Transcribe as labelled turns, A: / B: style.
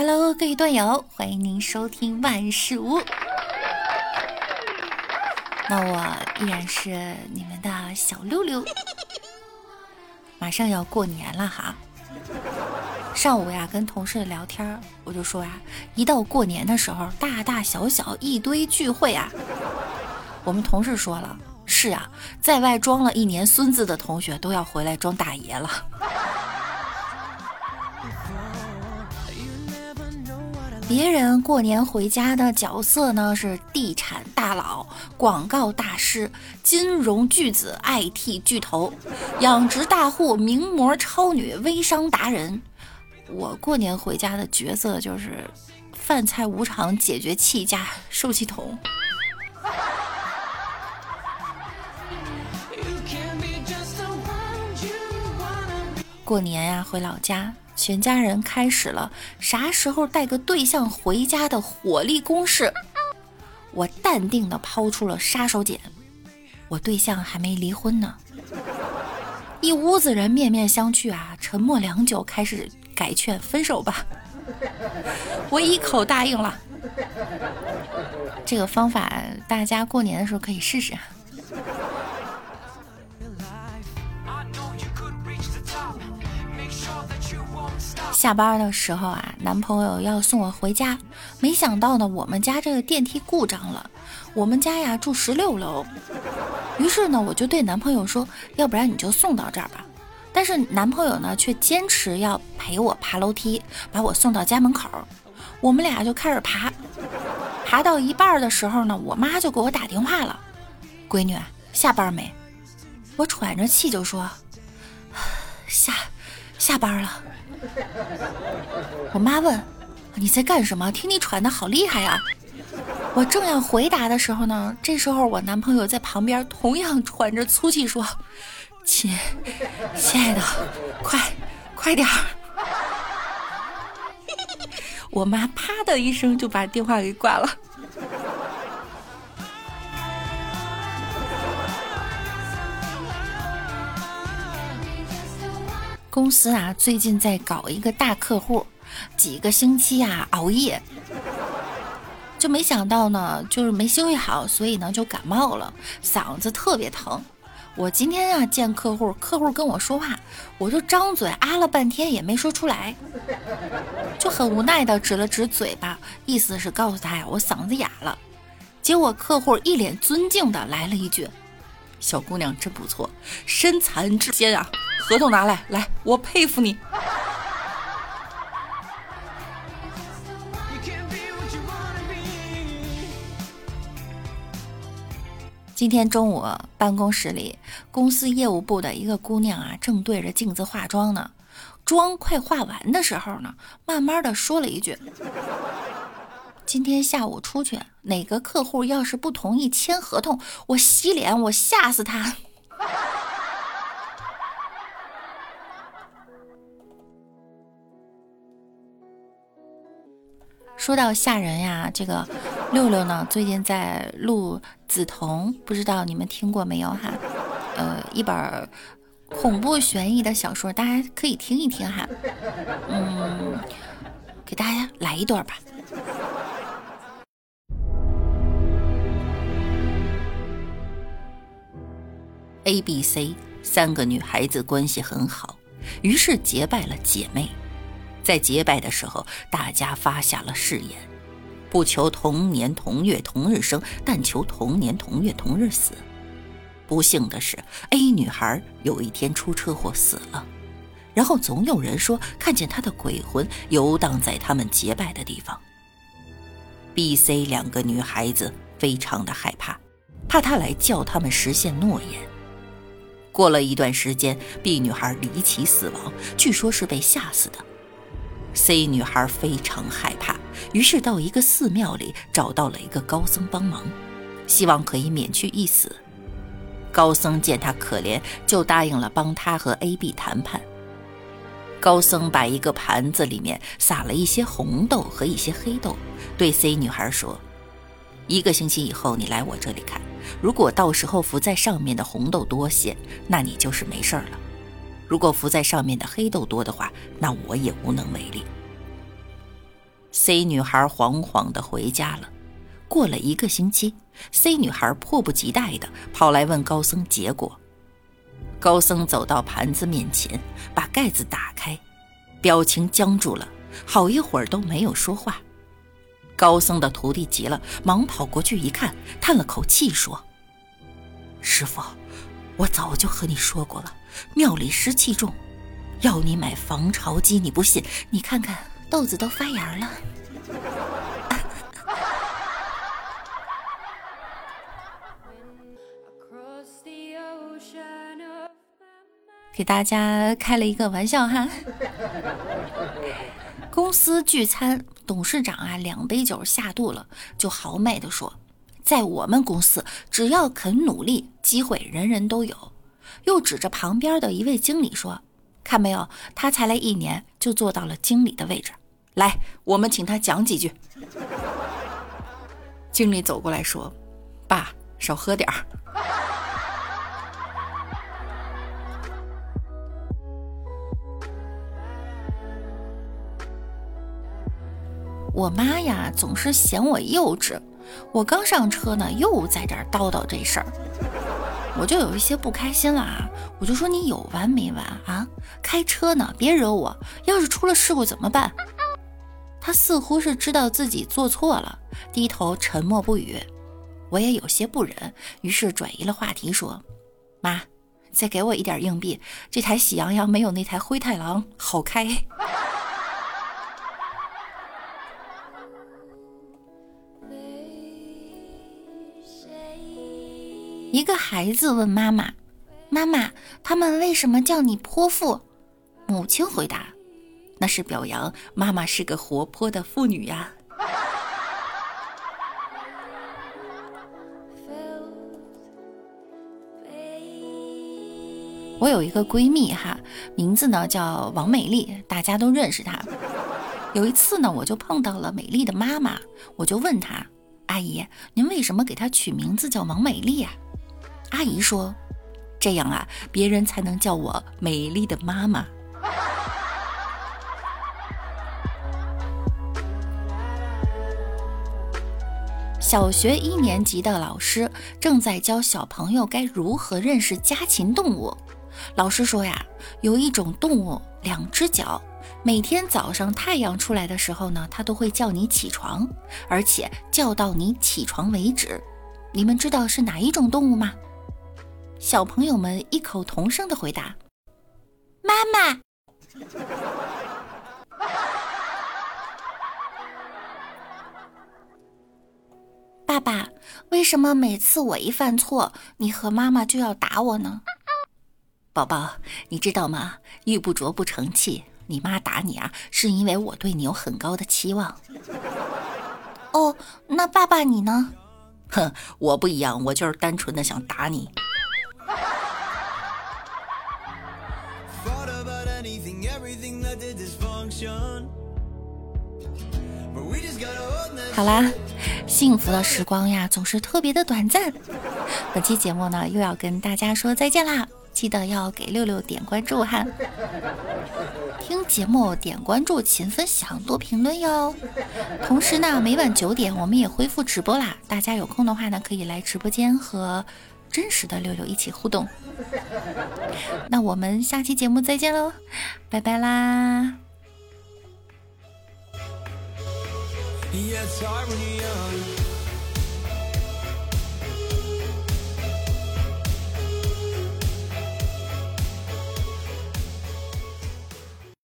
A: Hello，各位段友，欢迎您收听万事屋。那我依然是你们的小六六。马上要过年了哈，上午呀跟同事聊天，我就说呀，一到过年的时候，大大小小一堆聚会啊。我们同事说了，是啊，在外装了一年孙子的同学都要回来装大爷了。别人过年回家的角色呢是地产大佬、广告大师、金融巨子、IT 巨头、养殖大户、名模超女、微商达人。我过年回家的角色就是饭菜无常解决器加受气筒。过年呀，回老家。全家人开始了啥时候带个对象回家的火力攻势。我淡定的抛出了杀手锏，我对象还没离婚呢。一屋子人面面相觑啊，沉默良久，开始改劝分手吧。我一口答应了。这个方法大家过年的时候可以试试。下班的时候啊，男朋友要送我回家，没想到呢，我们家这个电梯故障了。我们家呀住十六楼，于是呢，我就对男朋友说：“要不然你就送到这儿吧。”但是男朋友呢却坚持要陪我爬楼梯，把我送到家门口。我们俩就开始爬，爬到一半的时候呢，我妈就给我打电话了：“闺女，下班没？”我喘着气就说：“下下班了。”我妈问：“你在干什么？听你喘的好厉害呀！”我正要回答的时候呢，这时候我男朋友在旁边同样喘着粗气说：“亲，亲爱的，快快点儿！” 我妈啪的一声就把电话给挂了。公司啊，最近在搞一个大客户，几个星期啊熬夜，就没想到呢，就是没休息好，所以呢就感冒了，嗓子特别疼。我今天啊见客户，客户跟我说话，我就张嘴啊了半天也没说出来，就很无奈的指了指嘴巴，意思是告诉他呀我嗓子哑了。结果客户一脸尊敬的来了一句：“小姑娘真不错，身残志坚啊。”合同拿来，来，我佩服你。今天中午办公室里，公司业务部的一个姑娘啊，正对着镜子化妆呢。妆快化完的时候呢，慢慢的说了一句：“今天下午出去，哪个客户要是不同意签合同，我洗脸，我吓死他。”说到吓人呀，这个六六呢，最近在录《梓潼》，不知道你们听过没有哈？呃，一本恐怖悬疑的小说，大家可以听一听哈。嗯，给大家来一段吧。A、B、C 三个女孩子关系很好，于是结拜了姐妹。在结拜的时候，大家发下了誓言，不求同年同月同日生，但求同年同月同日死。不幸的是，A 女孩有一天出车祸死了，然后总有人说看见她的鬼魂游荡在他们结拜的地方。B、C 两个女孩子非常的害怕，怕她来叫他们实现诺言。过了一段时间，B 女孩离奇死亡，据说是被吓死的。C 女孩非常害怕，于是到一个寺庙里找到了一个高僧帮忙，希望可以免去一死。高僧见她可怜，就答应了帮她和 A、B 谈判。高僧把一个盘子里面撒了一些红豆和一些黑豆，对 C 女孩说：“一个星期以后你来我这里看，如果到时候浮在上面的红豆多些，那你就是没事了。”如果浮在上面的黑豆多的话，那我也无能为力。C 女孩惶惶地回家了。过了一个星期，C 女孩迫不及待地跑来问高僧结果。高僧走到盘子面前，把盖子打开，表情僵住了，好一会儿都没有说话。高僧的徒弟急了，忙跑过去一看，叹了口气说：“师傅，我早就和你说过了，庙里湿气重，要你买防潮机，你不信？你看看豆子都发芽了。”给大家开了一个玩笑哈。公司聚餐，董事长啊两杯酒下肚了，就豪迈地说：“在我们公司，只要肯努力，机会人人都有。”又指着旁边的一位经理说：“看没有，他才来一年就坐到了经理的位置。来，我们请他讲几句。”经理走过来说：“爸，少喝点儿。”我妈呀，总是嫌我幼稚。我刚上车呢，又在这叨叨这事儿，我就有一些不开心了啊！我就说你有完没完啊？开车呢，别惹我。要是出了事故怎么办？他似乎是知道自己做错了，低头沉默不语。我也有些不忍，于是转移了话题说：“妈，再给我一点硬币，这台喜羊羊没有那台灰太狼好开。”一个孩子问妈妈：“妈妈，他们为什么叫你泼妇？”母亲回答：“那是表扬妈妈是个活泼的妇女呀。”我有一个闺蜜哈，名字呢叫王美丽，大家都认识她。有一次呢，我就碰到了美丽的妈妈，我就问她：“阿姨，您为什么给她取名字叫王美丽呀？”阿姨说：“这样啊，别人才能叫我美丽的妈妈。”小学一年级的老师正在教小朋友该如何认识家禽动物。老师说呀，有一种动物两只脚，每天早上太阳出来的时候呢，它都会叫你起床，而且叫到你起床为止。你们知道是哪一种动物吗？小朋友们异口同声的回答：“妈妈。”爸爸，为什么每次我一犯错，你和妈妈就要打我呢？宝宝，你知道吗？玉不琢不成器，你妈打你啊，是因为我对你有很高的期望。哦，那爸爸你呢？哼，我不一样，我就是单纯的想打你。好啦，幸福的时光呀，总是特别的短暂。本期节目呢，又要跟大家说再见啦！记得要给六六点关注哈。听节目点关注，勤分享，多评论哟。同时呢，每晚九点我们也恢复直播啦，大家有空的话呢，可以来直播间和真实的六六一起互动。那我们下期节目再见喽，拜拜啦 when you're young